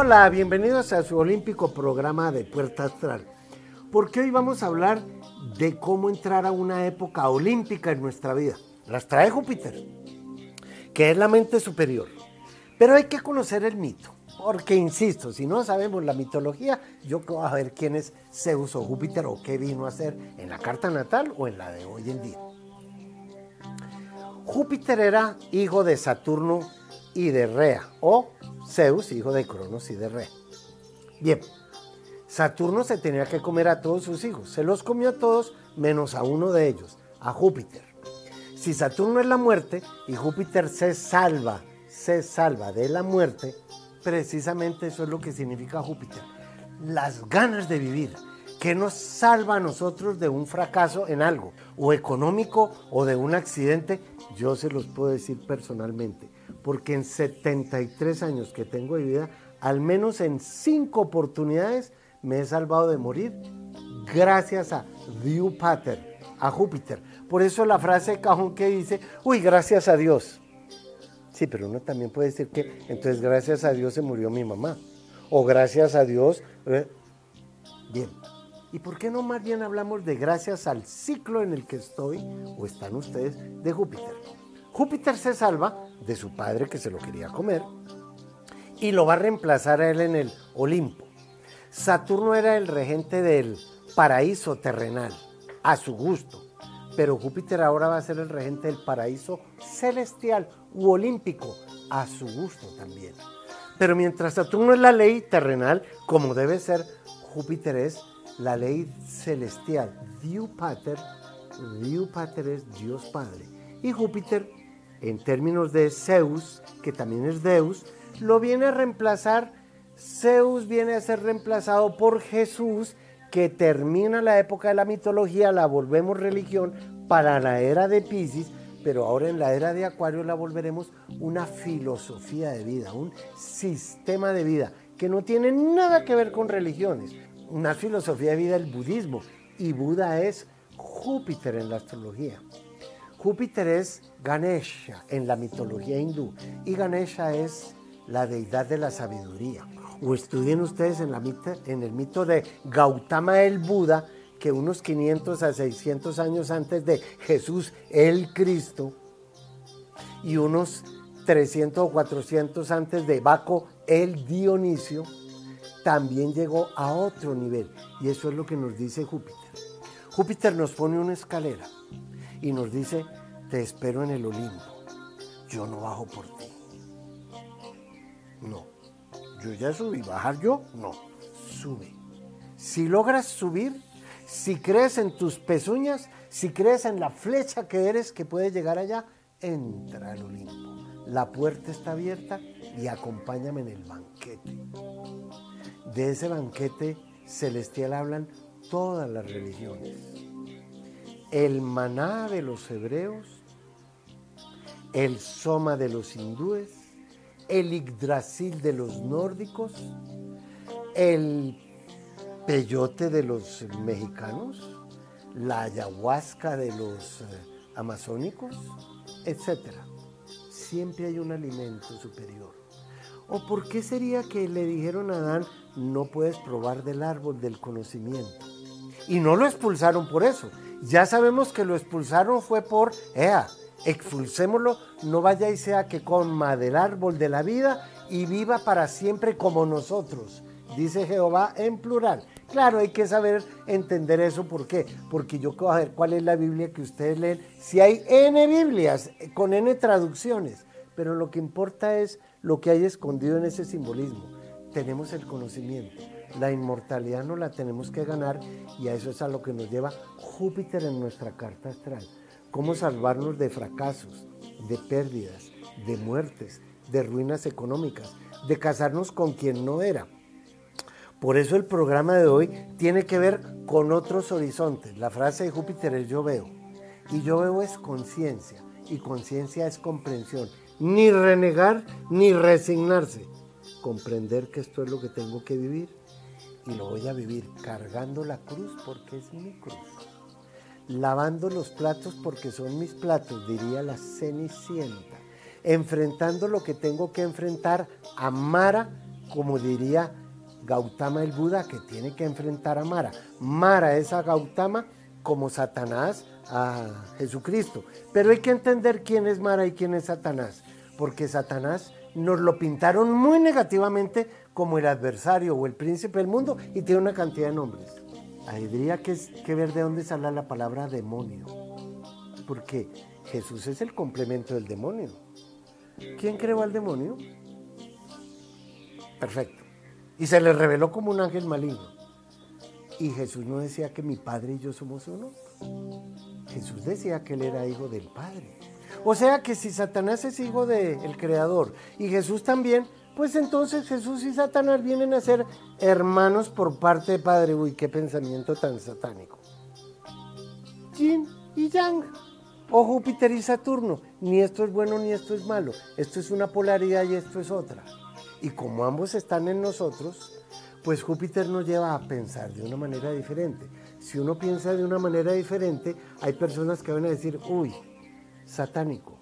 Hola, bienvenidos a su olímpico programa de Puerta Astral. Porque hoy vamos a hablar de cómo entrar a una época olímpica en nuestra vida. Las trae Júpiter, que es la mente superior. Pero hay que conocer el mito. Porque, insisto, si no sabemos la mitología, yo voy a ver quién es Zeus o Júpiter o qué vino a hacer en la carta natal o en la de hoy en día. Júpiter era hijo de Saturno y de Rea, o Zeus, hijo de Cronos y de Rea. Bien, Saturno se tenía que comer a todos sus hijos, se los comió a todos menos a uno de ellos, a Júpiter. Si Saturno es la muerte y Júpiter se salva, se salva de la muerte, precisamente eso es lo que significa Júpiter. Las ganas de vivir, que nos salva a nosotros de un fracaso en algo, o económico o de un accidente, yo se los puedo decir personalmente porque en 73 años que tengo de vida, al menos en 5 oportunidades me he salvado de morir gracias a Pater, a Júpiter. Por eso la frase de cajón que dice, uy, gracias a Dios. Sí, pero uno también puede decir que entonces gracias a Dios se murió mi mamá. O gracias a Dios. Eh, bien. ¿Y por qué no más bien hablamos de gracias al ciclo en el que estoy o están ustedes de Júpiter? Júpiter se salva de su padre que se lo quería comer y lo va a reemplazar a él en el Olimpo. Saturno era el regente del paraíso terrenal, a su gusto, pero Júpiter ahora va a ser el regente del paraíso celestial u olímpico, a su gusto también. Pero mientras Saturno es la ley terrenal, como debe ser, Júpiter es la ley celestial. Dios Pater, Dios Pater es Dios Padre. Y Júpiter en términos de Zeus, que también es Deus, lo viene a reemplazar, Zeus viene a ser reemplazado por Jesús, que termina la época de la mitología, la volvemos religión para la era de Pisces, pero ahora en la era de Acuario la volveremos una filosofía de vida, un sistema de vida que no tiene nada que ver con religiones. Una filosofía de vida el budismo y Buda es Júpiter en la astrología. Júpiter es Ganesha en la mitología hindú y Ganesha es la deidad de la sabiduría. O estudien ustedes en, la en el mito de Gautama el Buda, que unos 500 a 600 años antes de Jesús el Cristo y unos 300 o 400 antes de Baco el Dionisio, también llegó a otro nivel. Y eso es lo que nos dice Júpiter. Júpiter nos pone una escalera y nos dice, te espero en el Olimpo, yo no bajo por ti. No, yo ya subí, bajar yo, no, sube. Si logras subir, si crees en tus pezuñas, si crees en la flecha que eres que puede llegar allá, entra al Olimpo. La puerta está abierta y acompáñame en el banquete. De ese banquete celestial hablan todas las religiones el maná de los hebreos, el soma de los hindúes, el yggdrasil de los nórdicos, el peyote de los mexicanos, la ayahuasca de los eh, amazónicos, etc. Siempre hay un alimento superior. ¿O por qué sería que le dijeron a Adán, no puedes probar del árbol del conocimiento? Y no lo expulsaron por eso, ya sabemos que lo expulsaron fue por, ea, expulsémoslo, no vaya y sea que coma del árbol de la vida y viva para siempre como nosotros, dice Jehová en plural. Claro, hay que saber entender eso, ¿por qué? Porque yo quiero ver cuál es la Biblia que ustedes leen. Si hay N Biblias, con N traducciones, pero lo que importa es lo que hay escondido en ese simbolismo. Tenemos el conocimiento. La inmortalidad no la tenemos que ganar y a eso es a lo que nos lleva Júpiter en nuestra carta astral. Cómo salvarnos de fracasos, de pérdidas, de muertes, de ruinas económicas, de casarnos con quien no era. Por eso el programa de hoy tiene que ver con otros horizontes. La frase de Júpiter es yo veo. Y yo veo es conciencia. Y conciencia es comprensión. Ni renegar ni resignarse. Comprender que esto es lo que tengo que vivir y lo voy a vivir cargando la cruz porque es mi cruz. Lavando los platos porque son mis platos, diría la cenicienta. Enfrentando lo que tengo que enfrentar a Mara como diría Gautama el Buda, que tiene que enfrentar a Mara. Mara es a Gautama como Satanás a Jesucristo. Pero hay que entender quién es Mara y quién es Satanás, porque Satanás nos lo pintaron muy negativamente como el adversario o el príncipe del mundo y tiene una cantidad de nombres. Habría que, que ver de dónde sale la palabra demonio, porque Jesús es el complemento del demonio. ¿Quién creó al demonio? Perfecto. Y se le reveló como un ángel maligno. Y Jesús no decía que mi padre y yo somos uno. Jesús decía que él era hijo del Padre. O sea que si Satanás es hijo del Creador y Jesús también, pues entonces Jesús y Satanás vienen a ser hermanos por parte de Padre. Uy, qué pensamiento tan satánico. Yin y Yang. O Júpiter y Saturno. Ni esto es bueno ni esto es malo. Esto es una polaridad y esto es otra. Y como ambos están en nosotros, pues Júpiter nos lleva a pensar de una manera diferente. Si uno piensa de una manera diferente, hay personas que van a decir, uy, satánico,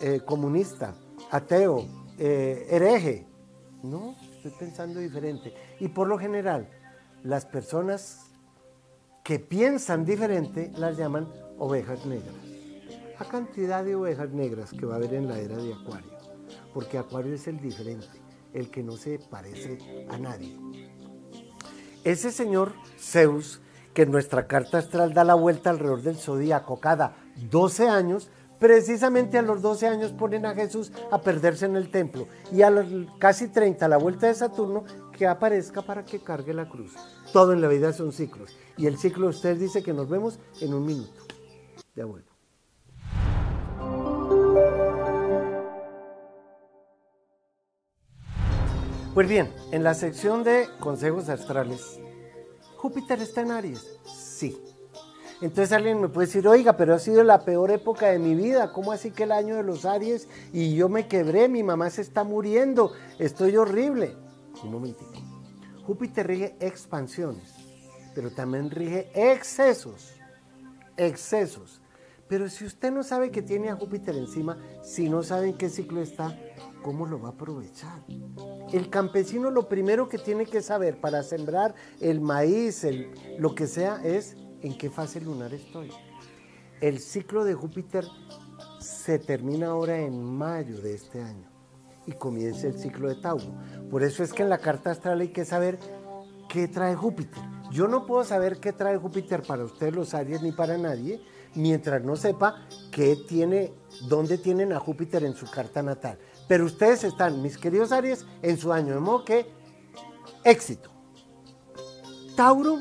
eh, comunista, ateo, eh, hereje. No, estoy pensando diferente. Y por lo general, las personas que piensan diferente las llaman ovejas negras. A cantidad de ovejas negras que va a haber en la era de Acuario, porque Acuario es el diferente, el que no se parece a nadie. Ese señor Zeus, que en nuestra carta astral da la vuelta alrededor del zodíaco cada 12 años, precisamente a los 12 años ponen a Jesús a perderse en el templo y a los casi 30 la vuelta de Saturno que aparezca para que cargue la cruz. Todo en la vida son ciclos y el ciclo usted dice que nos vemos en un minuto. Ya vuelvo. Pues bien, en la sección de consejos astrales, Júpiter está en Aries. Sí. Entonces alguien me puede decir, oiga, pero ha sido la peor época de mi vida. ¿Cómo así que el año de los Aries y yo me quebré? Mi mamá se está muriendo. Estoy horrible. Un momentito. Júpiter rige expansiones, pero también rige excesos. Excesos. Pero si usted no sabe que tiene a Júpiter encima, si no sabe en qué ciclo está, ¿cómo lo va a aprovechar? El campesino lo primero que tiene que saber para sembrar el maíz, lo que sea, es en qué fase lunar estoy. El ciclo de Júpiter se termina ahora en mayo de este año y comienza el ciclo de Tauro. Por eso es que en la carta astral hay que saber qué trae Júpiter. Yo no puedo saber qué trae Júpiter para ustedes los Aries ni para nadie mientras no sepa qué tiene, dónde tienen a Júpiter en su carta natal. Pero ustedes están, mis queridos Aries, en su año de modo que éxito. Tauro.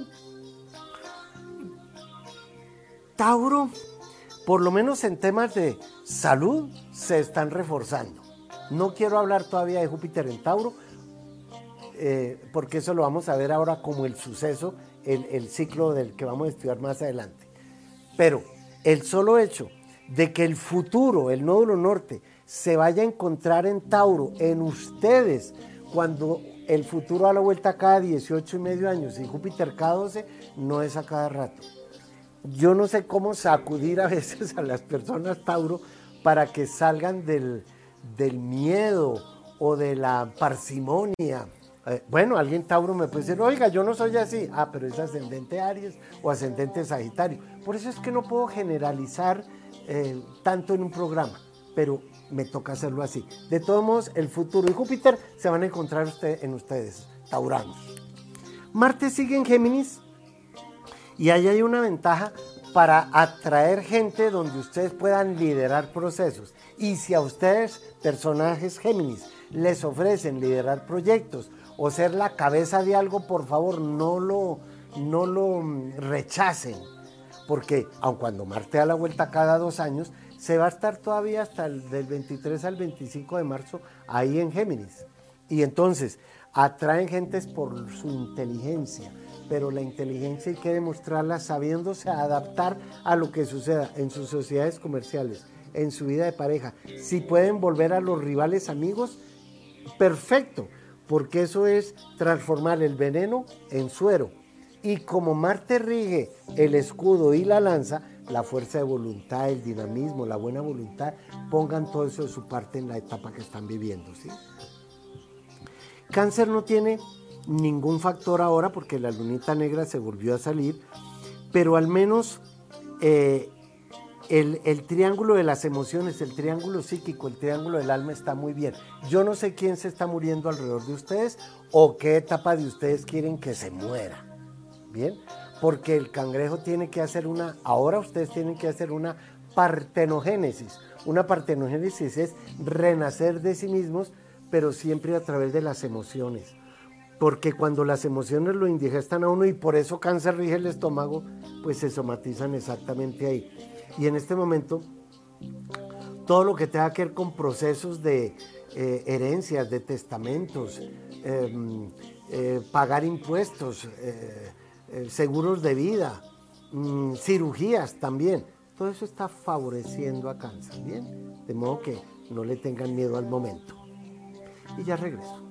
Tauro, por lo menos en temas de salud, se están reforzando. No quiero hablar todavía de Júpiter en Tauro, eh, porque eso lo vamos a ver ahora como el suceso, el, el ciclo del que vamos a estudiar más adelante. Pero el solo hecho de que el futuro, el nódulo norte, se vaya a encontrar en Tauro, en ustedes, cuando el futuro a la vuelta cada 18 y medio años y Júpiter cada 12, no es a cada rato. Yo no sé cómo sacudir a veces a las personas Tauro para que salgan del, del miedo o de la parsimonia. Eh, bueno, alguien Tauro me puede decir, oiga, yo no soy así. Ah, pero es ascendente Aries o ascendente Sagitario. Por eso es que no puedo generalizar eh, tanto en un programa, pero me toca hacerlo así. De todos modos, el futuro y Júpiter se van a encontrar usted, en ustedes, tauranos. Marte sigue en Géminis y ahí hay una ventaja para atraer gente donde ustedes puedan liderar procesos. Y si a ustedes, personajes Géminis, les ofrecen liderar proyectos o ser la cabeza de algo, por favor, no lo, no lo rechacen. Porque aun cuando Marte da la vuelta cada dos años, se va a estar todavía hasta el del 23 al 25 de marzo ahí en Géminis. Y entonces atraen gentes por su inteligencia, pero la inteligencia hay que demostrarla sabiéndose adaptar a lo que suceda en sus sociedades comerciales, en su vida de pareja. Si pueden volver a los rivales amigos, perfecto, porque eso es transformar el veneno en suero. Y como Marte rige el escudo y la lanza, la fuerza de voluntad, el dinamismo, la buena voluntad, pongan todo eso de su parte en la etapa que están viviendo. ¿sí? Cáncer no tiene ningún factor ahora porque la lunita negra se volvió a salir, pero al menos eh, el, el, triángulo de las emociones, el triángulo psíquico, el triángulo del alma está muy bien. Yo no sé quién se está muriendo alrededor de ustedes o qué etapa de ustedes quieren que se muera. Bien, porque el cangrejo tiene que hacer una, ahora ustedes tienen que hacer una partenogénesis. Una partenogénesis es renacer de sí mismos, pero siempre a través de las emociones. Porque cuando las emociones lo indigestan a uno y por eso cáncer rige el estómago, pues se somatizan exactamente ahí. Y en este momento, todo lo que tenga que ver con procesos de eh, herencias, de testamentos, em, eh, pagar impuestos, eh, seguros de vida, mm, cirugías también, todo eso está favoreciendo a cáncer, ¿bien? De modo que no le tengan miedo al momento. Y ya regreso.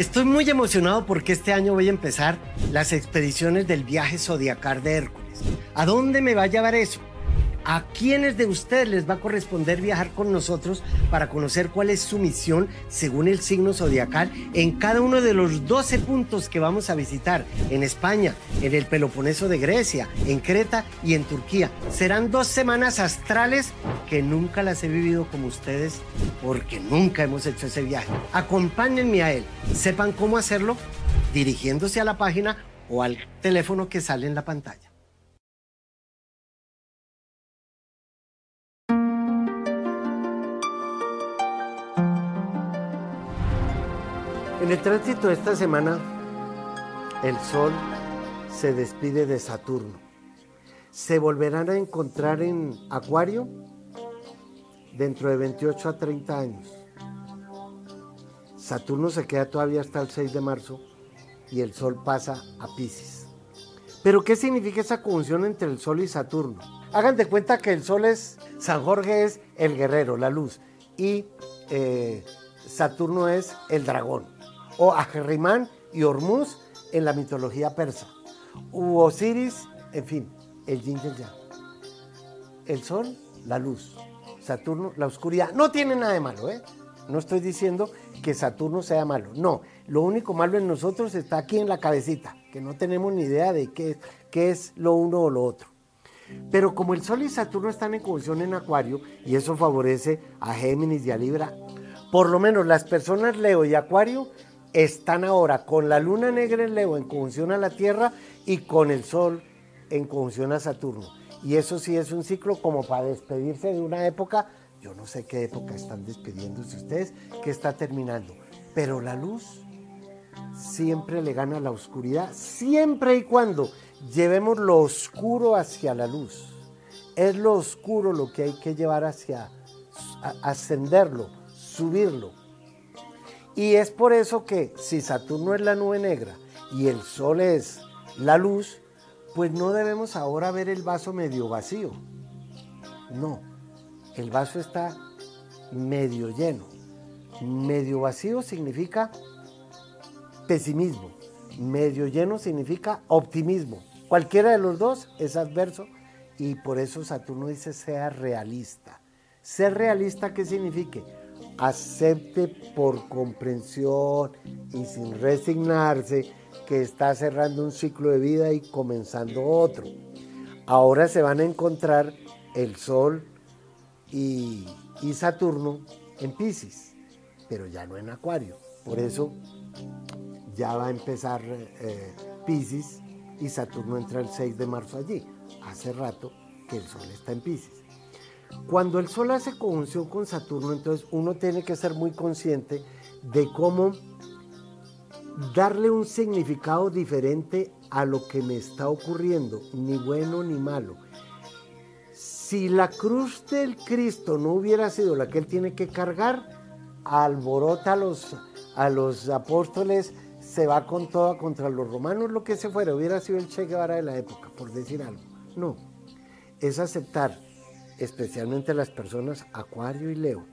Estoy muy emocionado porque este año voy a empezar las expediciones del viaje zodiacal de Hércules. ¿A dónde me va a llevar eso? ¿A quiénes de ustedes les va a corresponder viajar con nosotros para conocer cuál es su misión según el signo zodiacal en cada uno de los 12 puntos que vamos a visitar en España, en el Peloponeso de Grecia, en Creta y en Turquía? Serán dos semanas astrales que nunca las he vivido como ustedes porque nunca hemos hecho ese viaje. Acompáñenme a él, sepan cómo hacerlo dirigiéndose a la página o al teléfono que sale en la pantalla. En el tránsito de esta semana, el Sol se despide de Saturno. Se volverán a encontrar en Acuario dentro de 28 a 30 años. Saturno se queda todavía hasta el 6 de marzo y el Sol pasa a Pisces. Pero ¿qué significa esa conjunción entre el Sol y Saturno? Hagan de cuenta que el Sol es, San Jorge es el guerrero, la luz, y eh, Saturno es el dragón o Ajerrimán y Hormuz en la mitología persa, u Osiris, en fin, el yin y el sol, la luz, Saturno, la oscuridad. No tiene nada de malo, ¿eh? No estoy diciendo que Saturno sea malo, no. Lo único malo en nosotros está aquí en la cabecita, que no tenemos ni idea de qué, qué es lo uno o lo otro. Pero como el Sol y Saturno están en conjunción en Acuario, y eso favorece a Géminis y a Libra, por lo menos las personas Leo y Acuario están ahora con la luna negra en Leo en conjunción a la Tierra y con el Sol en conjunción a Saturno. Y eso sí es un ciclo como para despedirse de una época, yo no sé qué época están despidiéndose ustedes, que está terminando. Pero la luz siempre le gana a la oscuridad, siempre y cuando llevemos lo oscuro hacia la luz. Es lo oscuro lo que hay que llevar hacia, ascenderlo, subirlo. Y es por eso que si Saturno es la nube negra y el Sol es la luz, pues no debemos ahora ver el vaso medio vacío. No, el vaso está medio lleno. Medio vacío significa pesimismo. Medio lleno significa optimismo. Cualquiera de los dos es adverso y por eso Saturno dice sea realista. Ser realista, ¿qué significa? Acepte por comprensión y sin resignarse que está cerrando un ciclo de vida y comenzando otro. Ahora se van a encontrar el Sol y, Saturno en Pisces, pero ya no en Acuario. Por eso ya va a empezar eh, Pisces y Saturno entra el 6 de marzo allí. Hace rato que el Sol está en Pisces. Cuando el Sol hace conjunción con Saturno, entonces uno tiene que ser muy consciente de cómo darle un significado diferente a lo que me está ocurriendo, ni bueno ni malo. Si la cruz del Cristo no hubiera sido la que él tiene que cargar, alborota a los, a los apóstoles, se va con todo contra los romanos, lo que se fuera, hubiera sido el Che Guevara de la época, por decir algo. No, es aceptar especialmente las personas Acuario y Leo,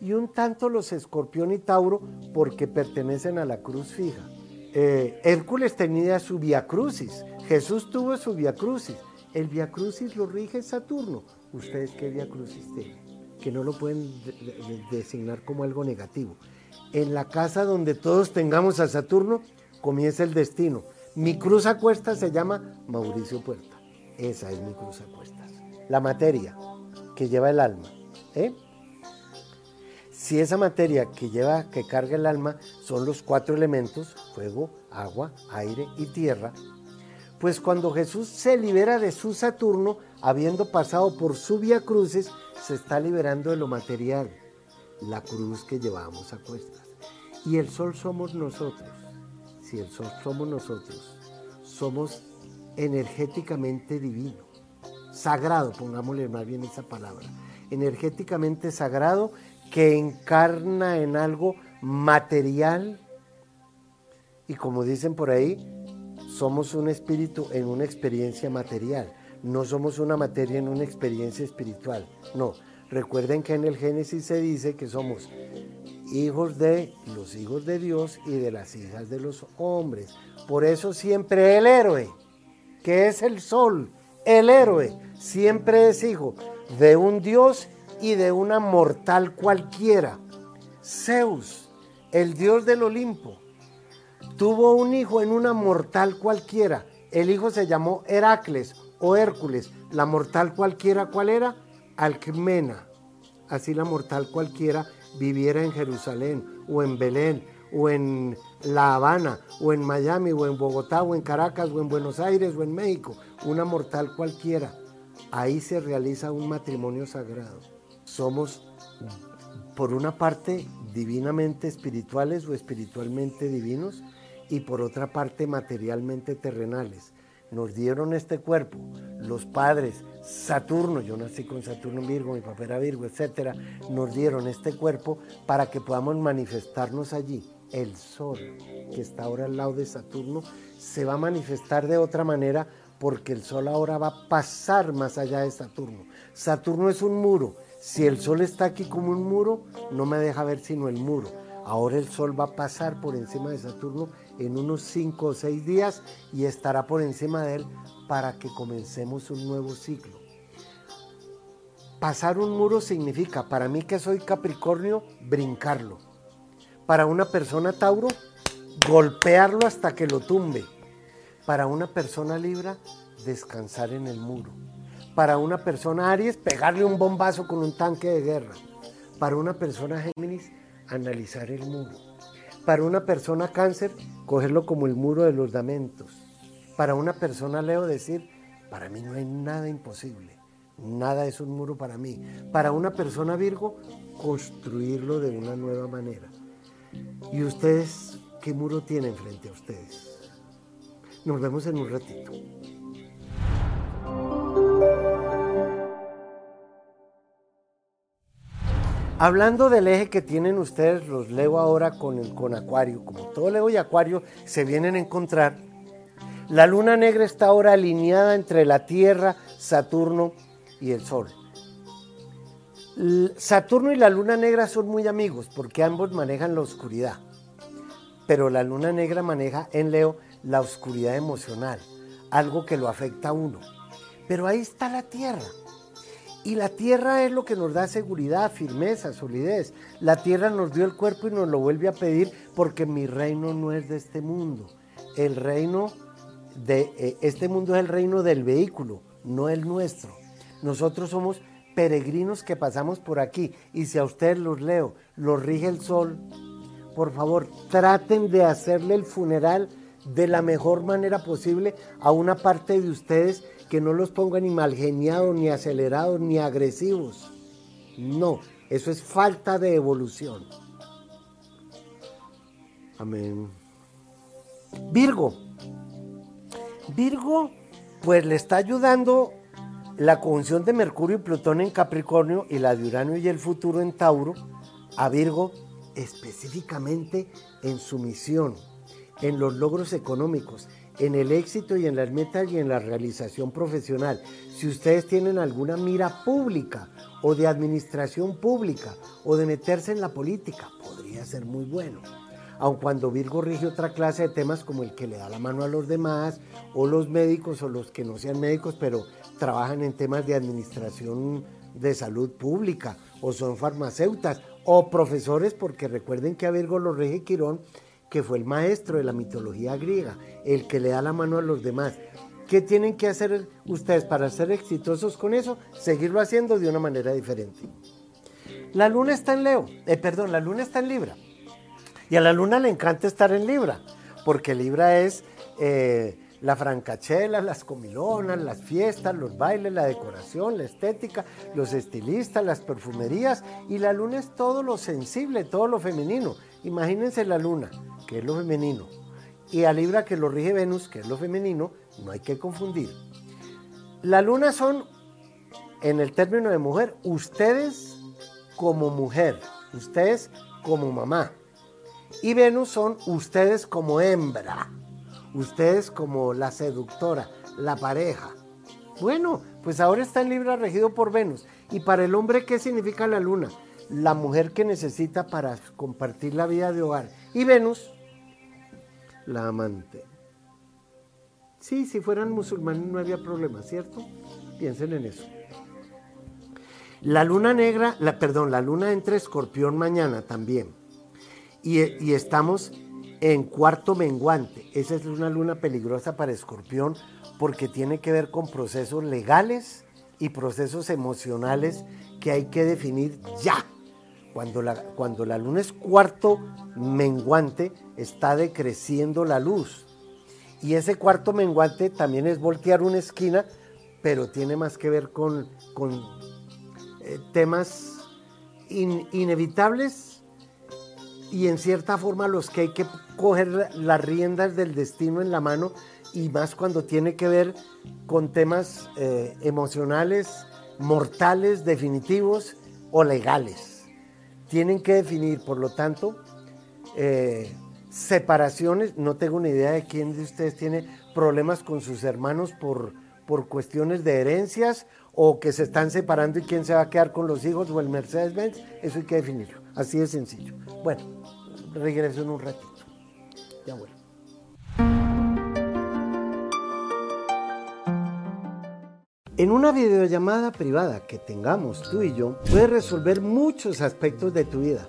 y un tanto los Escorpión y Tauro porque pertenecen a la cruz fija. Eh, Hércules tenía su Via Crucis, Jesús tuvo su Via Crucis, el Via Crucis lo rige Saturno. ¿Ustedes qué Via Crucis tienen? que no lo pueden designar como algo negativo. En la casa donde todos tengamos a Saturno, comienza el destino. Mi cruz a cuestas se llama Mauricio Puerta. Esa es mi cruz a cuestas. La materia que lleva el alma. ¿eh? Si esa materia que lleva, que carga el alma, son los cuatro elementos, fuego, agua, aire y tierra, pues cuando Jesús se libera de su Saturno, habiendo pasado por su vía cruces, se está liberando de lo material, la cruz que llevamos a cuestas. Y el sol somos nosotros. Si el sol somos nosotros, somos energéticamente divino, sagrado, pongámosle más bien esa palabra, energéticamente sagrado que encarna en algo material y como dicen por ahí, somos un espíritu en una experiencia material, no somos una materia en una experiencia espiritual, no. Recuerden que en el Génesis se dice que somos hijos de los hijos de Dios y de las hijas de los hombres. Por eso siempre el héroe, que es el sol, el héroe, siempre es hijo de un Dios y de una mortal cualquiera. Zeus, el Dios del Olimpo, tuvo un hijo en una mortal cualquiera. El hijo se llamó Heracles o Hércules. La mortal cualquiera, ¿cuál era? Alcmena. Así la mortal cualquiera viviera en Jerusalén o en Belén o en La Habana o en Miami o en Bogotá o en Caracas o en Buenos Aires o en México. Una mortal cualquiera. Ahí se realiza un matrimonio sagrado. Somos, por una parte, divinamente espirituales o espiritualmente divinos y por otra parte materialmente terrenales. Nos dieron este cuerpo, los padres, Saturno, yo nací con Saturno Virgo, mi papá era Virgo, etc. Nos dieron este cuerpo para que podamos manifestarnos allí. El Sol, que está ahora al lado de Saturno, se va a manifestar de otra manera porque el Sol ahora va a pasar más allá de Saturno. Saturno es un muro. Si el Sol está aquí como un muro, no me deja ver sino el muro. Ahora el Sol va a pasar por encima de Saturno en unos 5 o 6 días y estará por encima de él para que comencemos un nuevo ciclo. Pasar un muro significa, para mí que soy Capricornio, brincarlo. Para una persona Tauro, golpearlo hasta que lo tumbe. Para una persona Libra, descansar en el muro. Para una persona Aries, pegarle un bombazo con un tanque de guerra. Para una persona Géminis, analizar el muro. Para una persona cáncer, cogerlo como el muro de los lamentos. Para una persona Leo, decir, para mí no hay nada imposible. Nada es un muro para mí. Para una persona Virgo, construirlo de una nueva manera. ¿Y ustedes qué muro tienen frente a ustedes? Nos vemos en un ratito. Hablando del eje que tienen ustedes, los leo ahora con, el, con Acuario. Como todo Leo y Acuario se vienen a encontrar, la luna negra está ahora alineada entre la Tierra, Saturno y el Sol. Saturno y la luna negra son muy amigos porque ambos manejan la oscuridad. Pero la luna negra maneja en Leo la oscuridad emocional, algo que lo afecta a uno. Pero ahí está la Tierra. Y la tierra es lo que nos da seguridad, firmeza, solidez. La tierra nos dio el cuerpo y nos lo vuelve a pedir porque mi reino no es de este mundo. El reino de eh, este mundo es el reino del vehículo, no el nuestro. Nosotros somos peregrinos que pasamos por aquí y si a ustedes los leo, los rige el sol, por favor, traten de hacerle el funeral de la mejor manera posible a una parte de ustedes que no los ponga ni mal geniados, ni acelerados, ni agresivos. No, eso es falta de evolución. Amén. Virgo. Virgo, pues le está ayudando la conjunción de Mercurio y Plutón en Capricornio y la de Urano y el futuro en Tauro a Virgo específicamente en su misión, en los logros económicos, en el éxito y en las metas y en la realización profesional. Si ustedes tienen alguna mira pública o de administración pública o de meterse en la política, podría ser muy bueno. Aun cuando Virgo rige otra clase de temas como el que le da la mano a los demás, o los médicos o los que no sean médicos, pero trabajan en temas de administración de salud pública, o son farmacéutas, o profesores, porque recuerden que a Virgo lo rige Quirón, que fue el maestro de la mitología griega, el que le da la mano a los demás. ¿Qué tienen que hacer ustedes para ser exitosos con eso? Seguirlo haciendo de una manera diferente. La luna está en Leo, eh, perdón, la luna está en Libra. Y a la luna le encanta estar en Libra, porque Libra es eh, la francachela, las comilonas, las fiestas, los bailes, la decoración, la estética, los estilistas, las perfumerías. Y la luna es todo lo sensible, todo lo femenino. Imagínense la luna, que es lo femenino, y a Libra que lo rige Venus, que es lo femenino, no hay que confundir. La luna son, en el término de mujer, ustedes como mujer, ustedes como mamá. Y Venus son ustedes como hembra, ustedes como la seductora, la pareja. Bueno, pues ahora está en Libra regido por Venus. ¿Y para el hombre qué significa la luna? La mujer que necesita para compartir la vida de hogar. Y Venus, la amante. Sí, si fueran musulmanes no había problema, ¿cierto? Piensen en eso. La luna negra, la, perdón, la luna entra escorpión mañana también. Y, estamos en cuarto menguante. Esa es una luna peligrosa para escorpión porque tiene que ver con procesos legales y procesos emocionales que hay que definir ya. Cuando la, cuando la luna es cuarto menguante, está decreciendo la luz. Y ese cuarto menguante también es voltear una esquina, pero tiene más que ver con, con eh, temas inevitables y en cierta forma los que hay que coger las riendas del destino en la mano y más cuando tiene que ver con temas eh, emocionales, mortales, definitivos o legales. Tienen que definir, por lo tanto, eh, separaciones, no tengo ni idea de quién de ustedes tiene problemas con sus hermanos por, por cuestiones de herencias o que se están separando y quién se va a quedar con los hijos o el Mercedes-Benz, eso hay que definirlo, así de sencillo. Bueno, regreso en un ratito. Ya vuelvo. En una videollamada privada que tengamos tú y yo, puedes resolver muchos aspectos de tu vida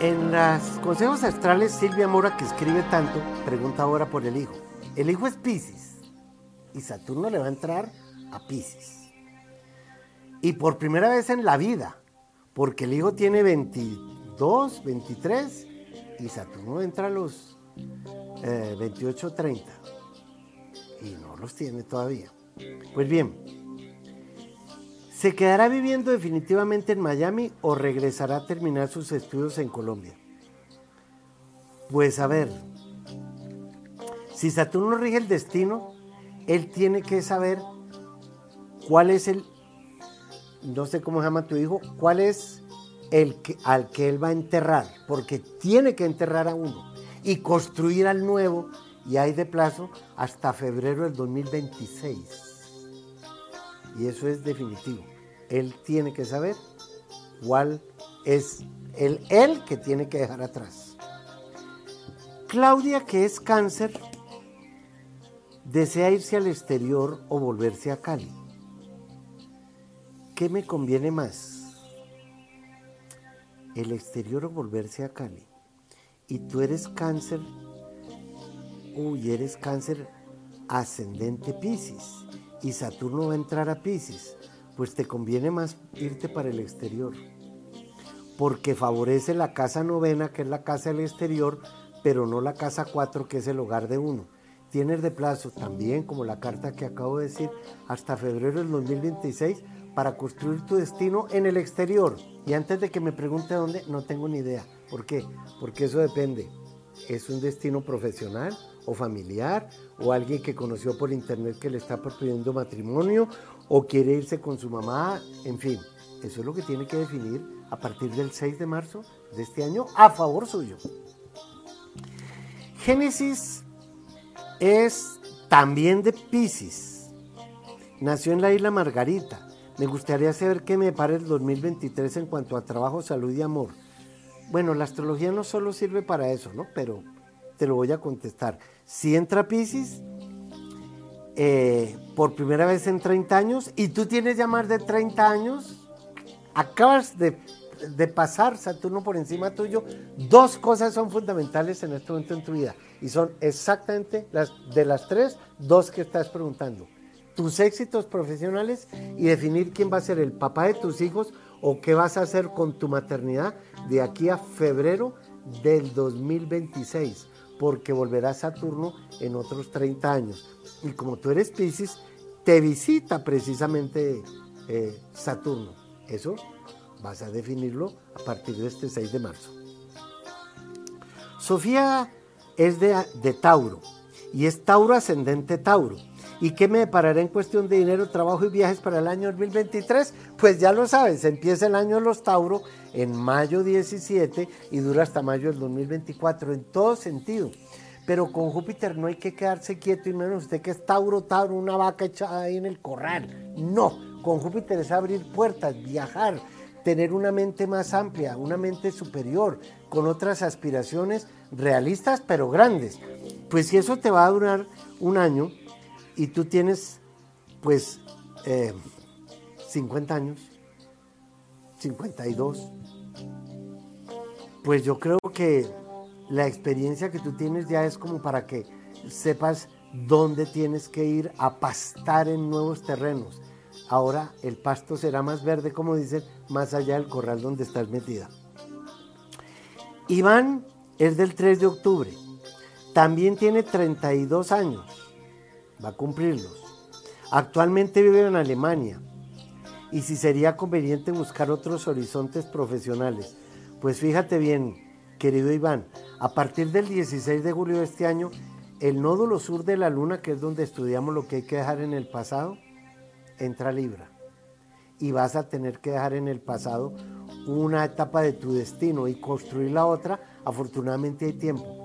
En los consejos astrales, Silvia Mora, que escribe tanto, pregunta ahora por el hijo. El hijo es Pisces y Saturno le va a entrar a Pisces. Y por primera vez en la vida, porque el hijo tiene 22, 23 y Saturno entra a los 28, eh, 30. Y no los tiene todavía. Pues bien, ¿Se quedará viviendo definitivamente en Miami o regresará a terminar sus estudios en Colombia? Pues a ver, si Saturno rige el destino, él tiene que saber cuál es el, no sé cómo se llama tu hijo, cuál es el al que él va a enterrar, porque tiene que enterrar a uno y construir al nuevo, y hay de plazo hasta febrero del 2026. Y eso es definitivo él tiene que saber cuál es el él que tiene que dejar atrás. Claudia, que es cáncer, desea irse al exterior o volverse a Cali. ¿Qué me conviene más? ¿El exterior o volverse a Cali? Y tú eres cáncer, uy, eres cáncer ascendente Pisces, y Saturno va a entrar a Pisces pues te conviene más irte para el exterior, porque favorece la casa novena, que es la casa del exterior, pero no la casa cuatro, que es el hogar de uno. Tienes de plazo también, como la carta que acabo de decir, hasta febrero del 2026 para construir tu destino en el exterior. Y antes de que me pregunte dónde, no tengo ni idea. ¿Por qué? Porque eso depende. ¿Es un destino profesional o familiar? ¿O alguien que conoció por internet que le está proponiendo matrimonio? o quiere irse con su mamá, en fin, eso es lo que tiene que definir a partir del 6 de marzo de este año a favor suyo. Génesis es también de Pisces. Nació en la isla Margarita. Me gustaría saber qué me para el 2023 en cuanto a trabajo, salud y amor. Bueno, la astrología no solo sirve para eso, ¿no? Pero te lo voy a contestar. Si entra Pisces, eh, por primera vez en 30 años, y tú tienes ya más de 30 años, acabas de, de pasar Saturno por encima tuyo, dos cosas son fundamentales en este momento en tu vida, y son exactamente las de las tres, dos que estás preguntando. Tus éxitos profesionales y definir quién va a ser el papá de tus hijos o qué vas a hacer con tu maternidad de aquí a febrero del 2026, porque volverá Saturno en otros 30 años. Y como tú eres Pisces, te visita precisamente eh, Saturno. Eso vas a definirlo a partir de este 6 de marzo. Sofía es de, de Tauro y es Tauro ascendente Tauro. ¿Y qué me deparará en cuestión de dinero, trabajo y viajes para el año 2023? Pues ya lo sabes, empieza el año de los Tauro en mayo 17 y dura hasta mayo del 2024 en todo sentido. Pero con Júpiter no hay que quedarse quieto y menos usted que es Tauro, Tauro, una vaca echada ahí en el corral. No, con Júpiter es abrir puertas, viajar, tener una mente más amplia, una mente superior, con otras aspiraciones realistas pero grandes. Pues si eso te va a durar un año, y tú tienes pues 50 eh, años, 52, pues yo creo que la experiencia que tú tienes ya es como para que sepas dónde tienes que ir a pastar en nuevos terrenos. Ahora el pasto será más verde, como dicen, más allá del corral donde estás metida. Iván es del 3 de octubre. También tiene 32 años va a cumplirlos. Actualmente vive en Alemania y si sería conveniente buscar otros horizontes profesionales. Pues fíjate bien, querido Iván, a partir del 16 de julio de este año, el nódulo sur de la luna, que es donde estudiamos lo que hay que dejar en el pasado, entra Libra. Y vas a tener que dejar en el pasado una etapa de tu destino y construir la otra. Afortunadamente hay tiempo.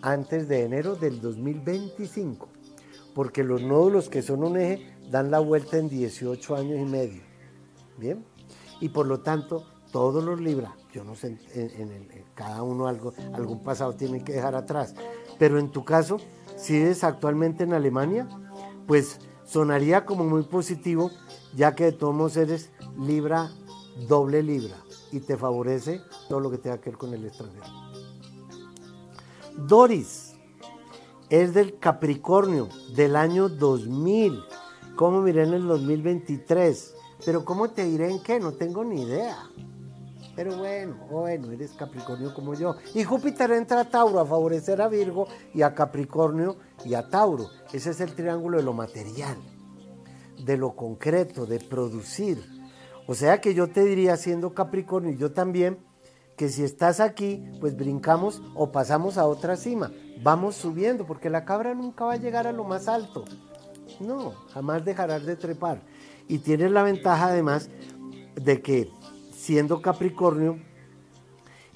Antes de enero del 2025 porque los nódulos que son un eje dan la vuelta en 18 años y medio. ¿Bien? Y por lo tanto, todos los Libra, yo no sé, en, cada uno algo, algún pasado tiene que dejar atrás, pero en tu caso, si eres actualmente en Alemania, pues sonaría como muy positivo, ya que de todos modos eres Libra, doble Libra, y te favorece todo lo que tenga que ver con el extranjero. Doris, es del Capricornio del año 2000. ¿Cómo miré en el 2023? Pero ¿cómo te diré en qué? No tengo ni idea. Pero bueno, bueno, eres Capricornio como yo. Y Júpiter entra a Tauro a favorecer a Virgo y a Capricornio y a Tauro. Ese es el triángulo de lo material, de lo concreto, de producir. O sea que yo te diría, siendo Capricornio y yo también, que si estás aquí, pues brincamos o pasamos a otra cima. Vamos subiendo, porque la cabra nunca va a llegar a lo más alto. No, jamás dejarás de trepar. Y tienes la ventaja además de que siendo Capricornio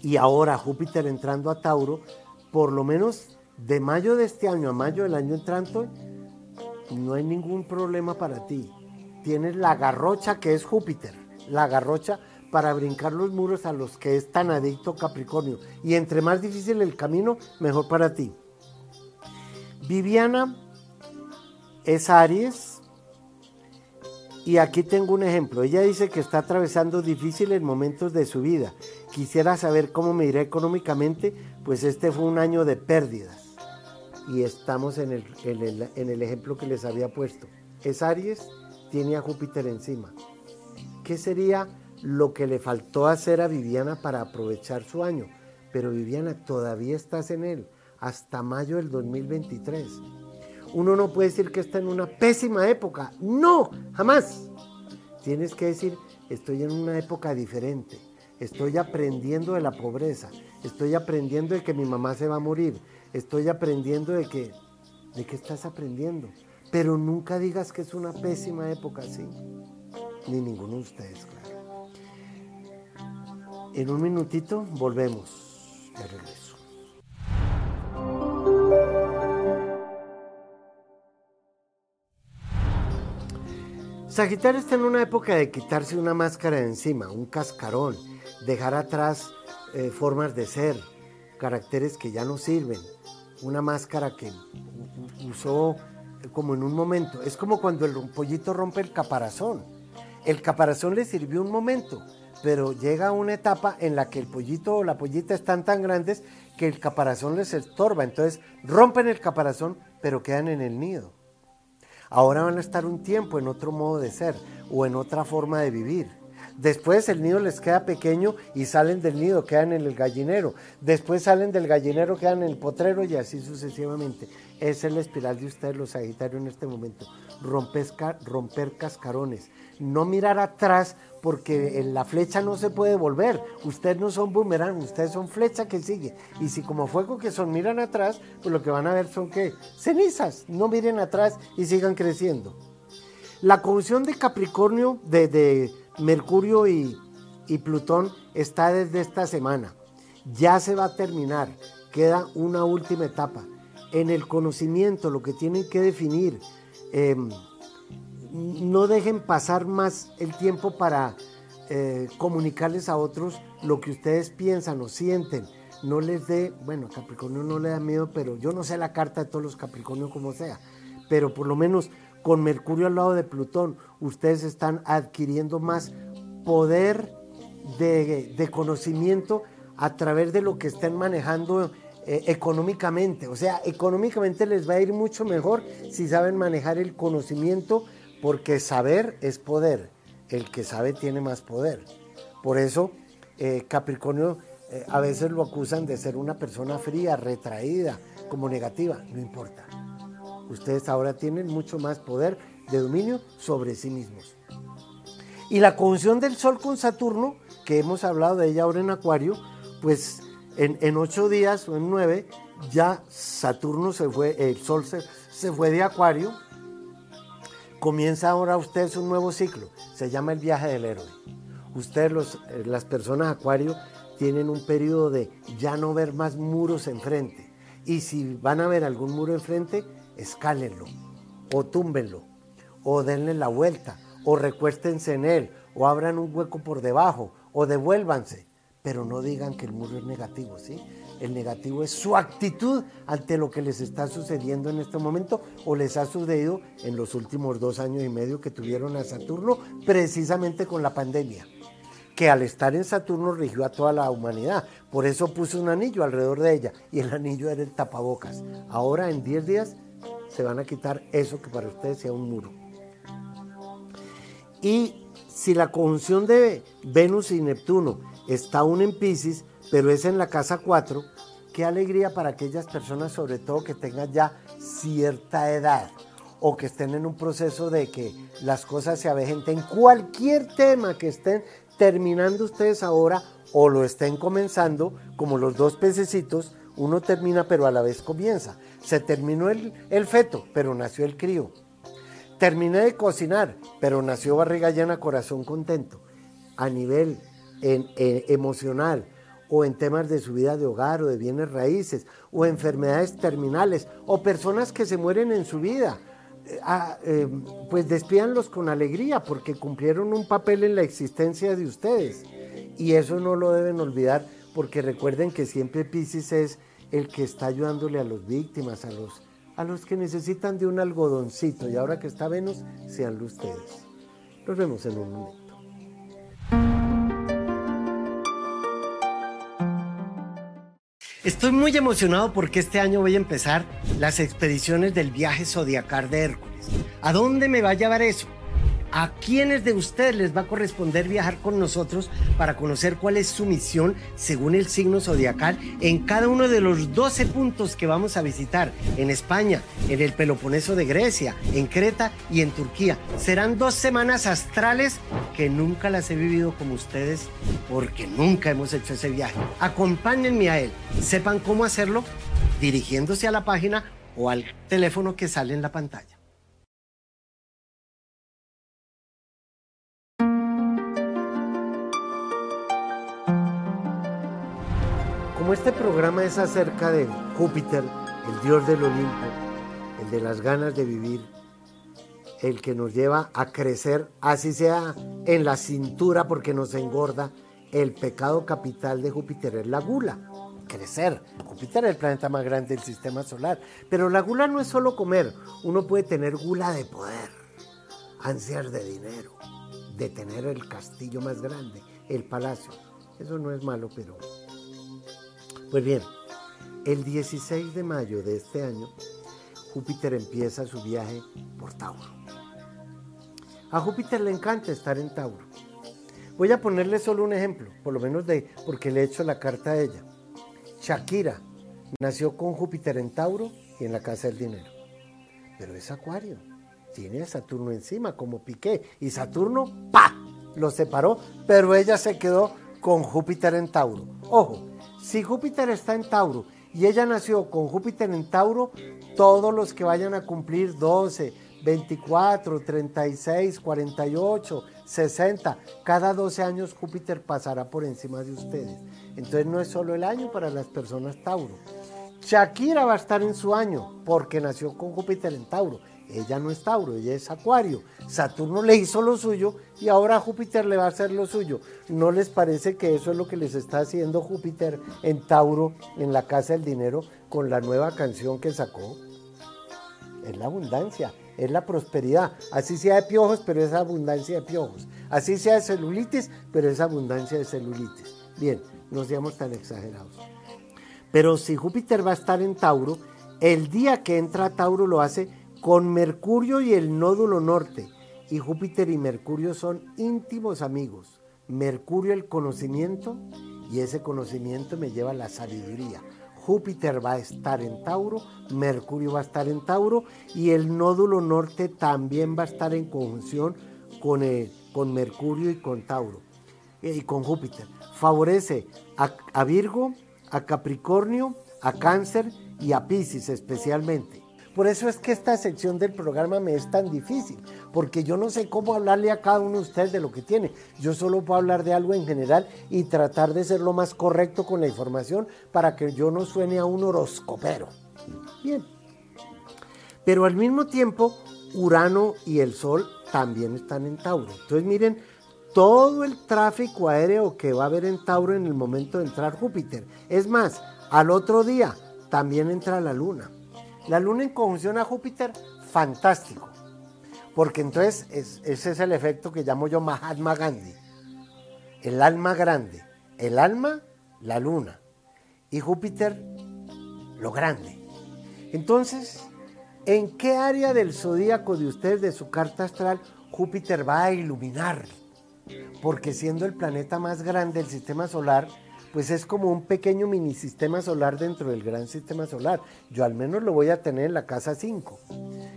y ahora Júpiter entrando a Tauro, por lo menos de mayo de este año a mayo del año entrante, no hay ningún problema para ti. Tienes la garrocha que es Júpiter, la garrocha para brincar los muros a los que es tan adicto Capricornio. Y entre más difícil el camino, mejor para ti. Viviana es Aries. Y aquí tengo un ejemplo. Ella dice que está atravesando difíciles momentos de su vida. Quisiera saber cómo me irá económicamente, pues este fue un año de pérdidas. Y estamos en el, en el ejemplo que les había puesto. Es Aries, tiene a Júpiter encima. ¿Qué sería lo que le faltó hacer a Viviana para aprovechar su año. Pero Viviana, todavía estás en él, hasta mayo del 2023. Uno no puede decir que está en una pésima época. No, jamás. Tienes que decir, estoy en una época diferente. Estoy aprendiendo de la pobreza. Estoy aprendiendo de que mi mamá se va a morir. Estoy aprendiendo de que... ¿De qué estás aprendiendo? Pero nunca digas que es una pésima época, ¿sí? Ni ninguno de ustedes, claro. En un minutito volvemos de regreso. Sagitario está en una época de quitarse una máscara de encima, un cascarón, dejar atrás eh, formas de ser, caracteres que ya no sirven, una máscara que usó como en un momento. Es como cuando el pollito rompe el caparazón. El caparazón le sirvió un momento, pero llega una etapa en la que el pollito o la pollita están tan grandes que el caparazón les estorba. Entonces rompen el caparazón, pero quedan en el nido. Ahora van a estar un tiempo en otro modo de ser o en otra forma de vivir. Después el nido les queda pequeño y salen del nido, quedan en el gallinero. Después salen del gallinero, quedan en el potrero y así sucesivamente. Esa es la espiral de ustedes los Sagitarios en este momento. romper cascarones. No mirar atrás porque la flecha no se puede volver. Ustedes no son boomerang, ustedes son flecha que sigue. Y si como fuego que son miran atrás, pues lo que van a ver son que cenizas. No miren atrás y sigan creciendo. La conjunción de Capricornio, de, Mercurio y, y Plutón está desde esta semana. Ya se va a terminar. Queda una última etapa. En el conocimiento, lo que tienen que definir. Em, no dejen pasar más el tiempo para eh, comunicarles a otros lo que ustedes piensan o sienten. No les dé, bueno, Capricornio no le da miedo, pero yo no sé la carta de todos los Capricornios como sea, pero por lo menos con Mercurio al lado de Plutón, ustedes están adquiriendo más poder de, conocimiento a través de lo que estén manejando eh, económicamente. O sea, económicamente les va a ir mucho mejor si saben manejar el conocimiento porque saber es poder. El que sabe tiene más poder. Por eso eh, Capricornio eh, a veces lo acusan de ser una persona fría, retraída, como negativa. No importa. Ustedes ahora tienen mucho más poder de dominio sobre sí mismos. Y la conjunción del Sol con Saturno, que hemos hablado de ella ahora en Acuario, pues en, ocho días o en nueve, ya Saturno se fue, el Sol se, se fue de Acuario comienza ahora usted un nuevo ciclo, se llama el viaje del héroe. Ustedes, eh, las personas acuario, tienen un periodo de ya no ver más muros enfrente. Y si van a ver algún muro enfrente, escálenlo, o túmbenlo, o denle la vuelta, o recuéstense en él, o abran un hueco por debajo, o devuélvanse. Pero no digan que el muro es negativo, ¿sí? El negativo es su actitud ante lo que les está sucediendo en este momento o les ha sucedido en los últimos dos años y medio que tuvieron a Saturno, precisamente con la pandemia, que al estar en Saturno rigió a toda la humanidad. Por eso puso un anillo alrededor de ella y el anillo era el tapabocas. Ahora en 10 días se van a quitar eso que para ustedes sea un muro. Y si la conjunción de Venus y Neptuno está aún en Pisces, pero es en la casa 4, qué alegría para aquellas personas, sobre todo que tengan ya cierta edad o que estén en un proceso de que las cosas se avejenten. Cualquier tema que estén terminando ustedes ahora o lo estén comenzando, como los dos pececitos, uno termina pero a la vez comienza. Se terminó el, feto, pero nació el crío. Terminé de cocinar, pero nació barriga llena, corazón contento. A nivel emocional, o en temas de su vida de hogar o de bienes raíces o enfermedades terminales o personas que se mueren en su vida. Eh, ah, eh, pues despídanlos con alegría porque cumplieron un papel en la existencia de ustedes. Y eso no lo deben olvidar porque recuerden que siempre Pisces es el que está ayudándole a las víctimas, a los, a los que necesitan de un algodoncito. Y ahora que está Venus, seanlo ustedes. Nos vemos en un momento. Estoy muy emocionado porque este año voy a empezar las expediciones del viaje zodiacal de Hércules. ¿A dónde me va a llevar eso? ¿A quiénes de ustedes les va a corresponder viajar con nosotros para conocer cuál es su misión según el signo zodiacal en cada uno de los 12 puntos que vamos a visitar en España, en el Peloponeso de Grecia, en Creta y en Turquía? Serán dos semanas astrales que nunca las he vivido como ustedes porque nunca hemos hecho ese viaje. Acompáñenme a él, sepan cómo hacerlo dirigiéndose a la página o al teléfono que sale en la pantalla. Como este programa es acerca de Júpiter, el dios del Olimpo, el de las ganas de vivir, el que nos lleva a crecer, así sea en la cintura porque nos engorda, el pecado capital de Júpiter es la gula, crecer. Júpiter es el planeta más grande del sistema solar, pero la gula no es solo comer, uno puede tener gula de poder, ansias de dinero, de tener el castillo más grande, el palacio. Eso no es malo, pero... Pues bien, el 16 de mayo de este año, Júpiter empieza su viaje por Tauro. A Júpiter le encanta estar en Tauro. Voy a ponerle solo un ejemplo, por lo menos de porque le he hecho la carta a ella. Shakira nació con Júpiter en Tauro y en la casa del dinero. Pero es Acuario. Tiene a Saturno encima, como Piqué. Y Saturno, ¡pa! Lo separó, pero ella se quedó con Júpiter en Tauro. Ojo, si Júpiter está en Tauro y ella nació con Júpiter en Tauro, todos los que vayan a cumplir 12, 24, 36, 48, 60. Cada 12 años Júpiter pasará por encima de ustedes. Entonces no es solo el año para las personas Tauro. Shakira va a estar en su año porque nació con Júpiter en Tauro. Ella no es Tauro, ella es Acuario. Saturno le hizo lo suyo y ahora Júpiter le va a hacer lo suyo. ¿No les parece que eso es lo que les está haciendo Júpiter en Tauro en la Casa del Dinero con la nueva canción que sacó? Es la abundancia es la prosperidad. Así sea de piojos, pero es abundancia de piojos. Así sea de celulitis, pero es abundancia de celulitis. Bien, no seamos tan exagerados. Pero si Júpiter va a estar en Tauro, el día que entra a Tauro lo hace con Mercurio y el nódulo norte. Y Júpiter y Mercurio son íntimos amigos. Mercurio el conocimiento y ese conocimiento me lleva a la sabiduría. Júpiter va a estar en Tauro, Mercurio va a estar en Tauro y el nódulo norte también va a estar en conjunción con, eh, con Mercurio y con Tauro eh, y con Júpiter. Favorece a Virgo, a Capricornio, a Cáncer y a Pisces especialmente. Por eso es que esta sección del programa me es tan difícil, porque yo no sé cómo hablarle a cada uno de ustedes de lo que tiene. Yo solo puedo hablar de algo en general y tratar de ser lo más correcto con la información para que yo no suene a un horoscopero. Bien. Pero al mismo tiempo, Urano y el Sol también están en Tauro. Entonces miren todo el tráfico aéreo que va a haber en Tauro en el momento de entrar Júpiter. Es más, al otro día también entra la Luna. La luna en conjunción a Júpiter, fantástico. Porque entonces ese es el efecto que llamo yo Mahatma Gandhi. El alma grande. El alma, la luna. Y Júpiter, lo grande. Entonces, ¿en qué área del zodíaco de ustedes, de su carta astral, Júpiter va a iluminar? Porque siendo el planeta más grande del sistema solar, pues es como un pequeño mini sistema solar dentro del gran sistema solar. Yo al menos lo voy a tener en la casa 5,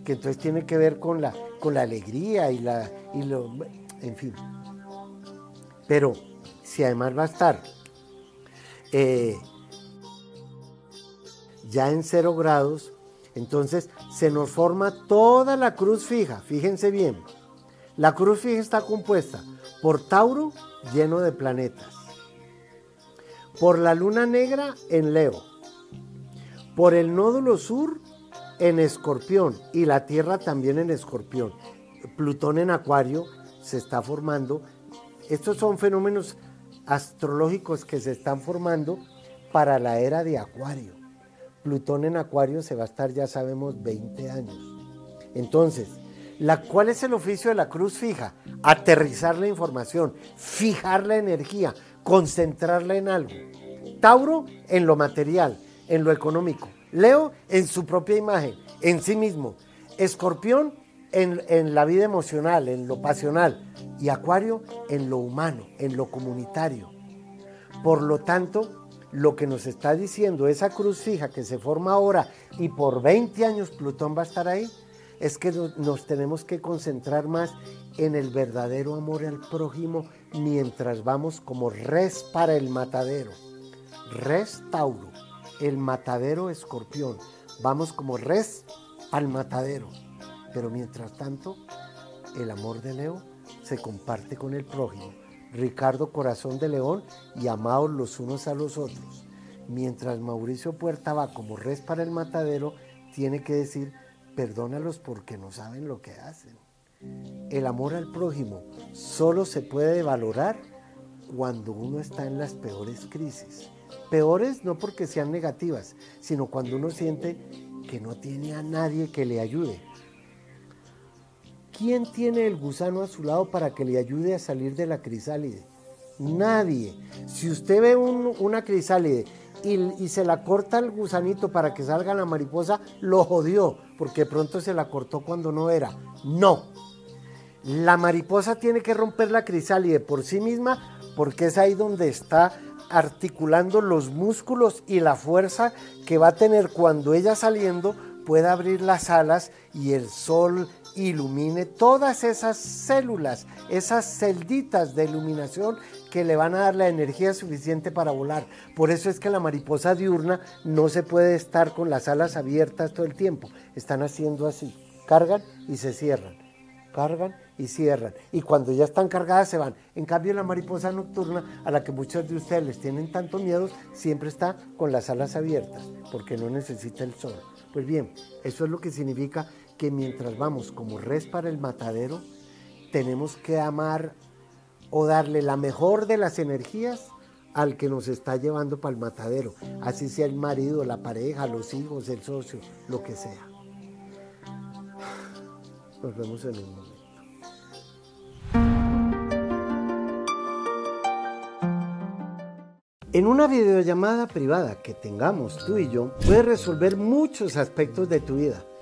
que entonces tiene que ver con la, con la alegría y la, y lo, en fin. Pero si además va a estar eh, ya en cero grados, entonces se nos forma toda la cruz fija. Fíjense bien, la cruz fija está compuesta por Tauro lleno de planetas por la luna negra en Leo, por el nódulo sur en Escorpión y la Tierra también en Escorpión. Plutón en Acuario se está formando. Estos son fenómenos astrológicos que se están formando para la era de Acuario. Plutón en Acuario se va a estar, ya sabemos, 20 años. Entonces, ¿cuál es el oficio de la cruz fija? Aterrizar la información, fijar la energía, concentrarla en algo. Tauro en lo material, en lo económico. Leo en su propia imagen, en sí mismo. Escorpión en, en, la vida emocional, en lo pasional. Y Acuario en lo humano, en lo comunitario. Por lo tanto, lo que nos está diciendo esa cruz fija que se forma ahora y por 20 años Plutón va a estar ahí, es que nos tenemos que concentrar más en el verdadero amor al prójimo mientras vamos como res para el matadero. Res Tauro, el matadero escorpión. Vamos como res al matadero. Pero mientras tanto, el amor de Leo se comparte con el prójimo. Ricardo Corazón de León y amados los unos a los otros. mientras Mauricio Puerta va como res para el matadero, tiene que decir, perdónalos porque no saben lo que hacen. El amor al prójimo solo se puede valorar cuando uno está en las peores crisis. Peores no porque sean negativas, sino cuando uno siente que no tiene a nadie que le ayude. ¿Quién tiene el gusano a su lado para que le ayude a salir de la crisálide? Nadie. Si usted ve una crisálide y, se la corta el gusanito para que salga la mariposa, lo jodió, porque pronto se la cortó cuando no era. No. La mariposa tiene que romper la crisálide por sí misma, porque es ahí donde está articulando los músculos y la fuerza que va a tener cuando ella saliendo pueda abrir las alas y el sol ilumine todas esas células, esas celditas de iluminación que le van a dar la energía suficiente para volar. Por eso es que la mariposa diurna no se puede estar con las alas abiertas todo el tiempo. Están haciendo así, cargan y se cierran, cargan y cierran. Y cuando ya están cargadas se van. En cambio la mariposa nocturna, a la que muchos de ustedes les tienen tanto miedo, siempre está con las alas abiertas, porque no necesita el sol. Pues bien, eso es lo que significa que mientras vamos como res para el matadero, tenemos que amar o darle la mejor de las energías al que nos está llevando para el matadero, así sea el marido, la pareja, los hijos, el socio, lo que sea. Nos vemos en un momento. En una videollamada privada que tengamos tú y yo, puedes resolver muchos aspectos de tu vida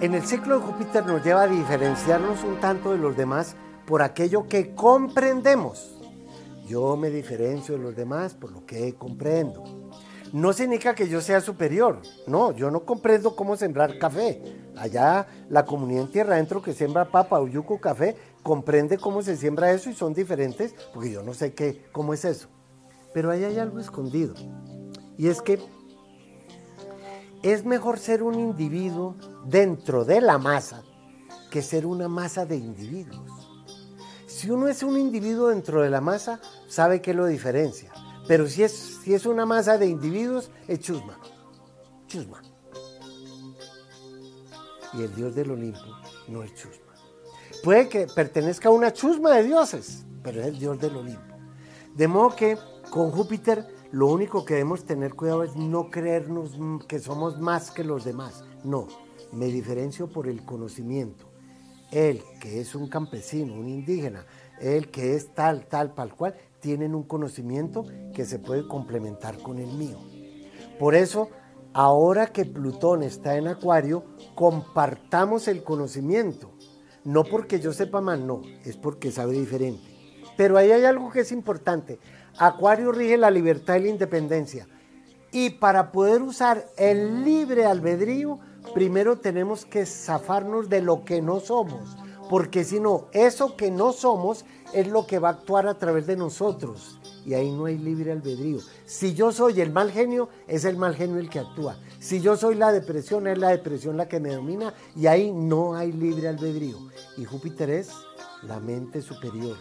En el ciclo de Júpiter nos lleva a diferenciarnos un tanto de los demás por aquello que comprendemos. Yo me diferencio de los demás por lo que comprendo. No significa que yo sea superior, no, yo no comprendo cómo sembrar café. Allá la comunidad en tierra adentro que siembra papa, yuco, café, comprende cómo se siembra eso y son diferentes, porque yo no sé qué, cómo es eso. Pero ahí hay algo escondido. Y es que es mejor ser un individuo dentro de la masa que ser una masa de individuos. Si uno es un individuo dentro de la masa, sabe que lo diferencia. Pero si es, si es una masa de individuos, es chusma. Chusma. Y el Dios del Olimpo no es chusma. Puede que pertenezca a una chusma de dioses, pero es el Dios del Olimpo. De modo que con Júpiter lo único que debemos tener cuidado es no creernos que somos más que los demás. No, me diferencio por el conocimiento. Él, que es un campesino, un indígena, él que es tal, tal, tal cual, tienen un conocimiento que se puede complementar con el mío. Por eso, ahora que Plutón está en Acuario, compartamos el conocimiento. No porque yo sepa más, no, es porque sabe diferente. Pero ahí hay algo que es importante. Acuario rige la libertad y la independencia. Y para poder usar el libre albedrío, primero tenemos que zafarnos de lo que no somos. Porque si no, eso que no somos es lo que va a actuar a través de nosotros. Y ahí no hay libre albedrío. Si yo soy el mal genio, es el mal genio el que actúa. Si yo soy la depresión, es la depresión la que me domina. Y ahí no hay libre albedrío. Y Júpiter es la mente superior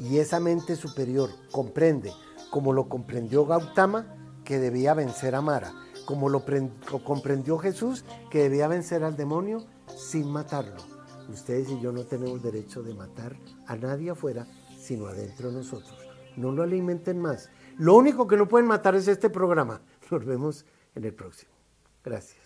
y esa mente superior comprende, como lo comprendió Gautama, que debía vencer a Mara, como lo, comprendió Jesús, que debía vencer al demonio sin matarlo. Ustedes y yo no tenemos derecho de matar a nadie afuera, sino adentro de nosotros. No lo alimenten más. Lo único que no pueden matar es este programa. Nos vemos en el próximo. Gracias.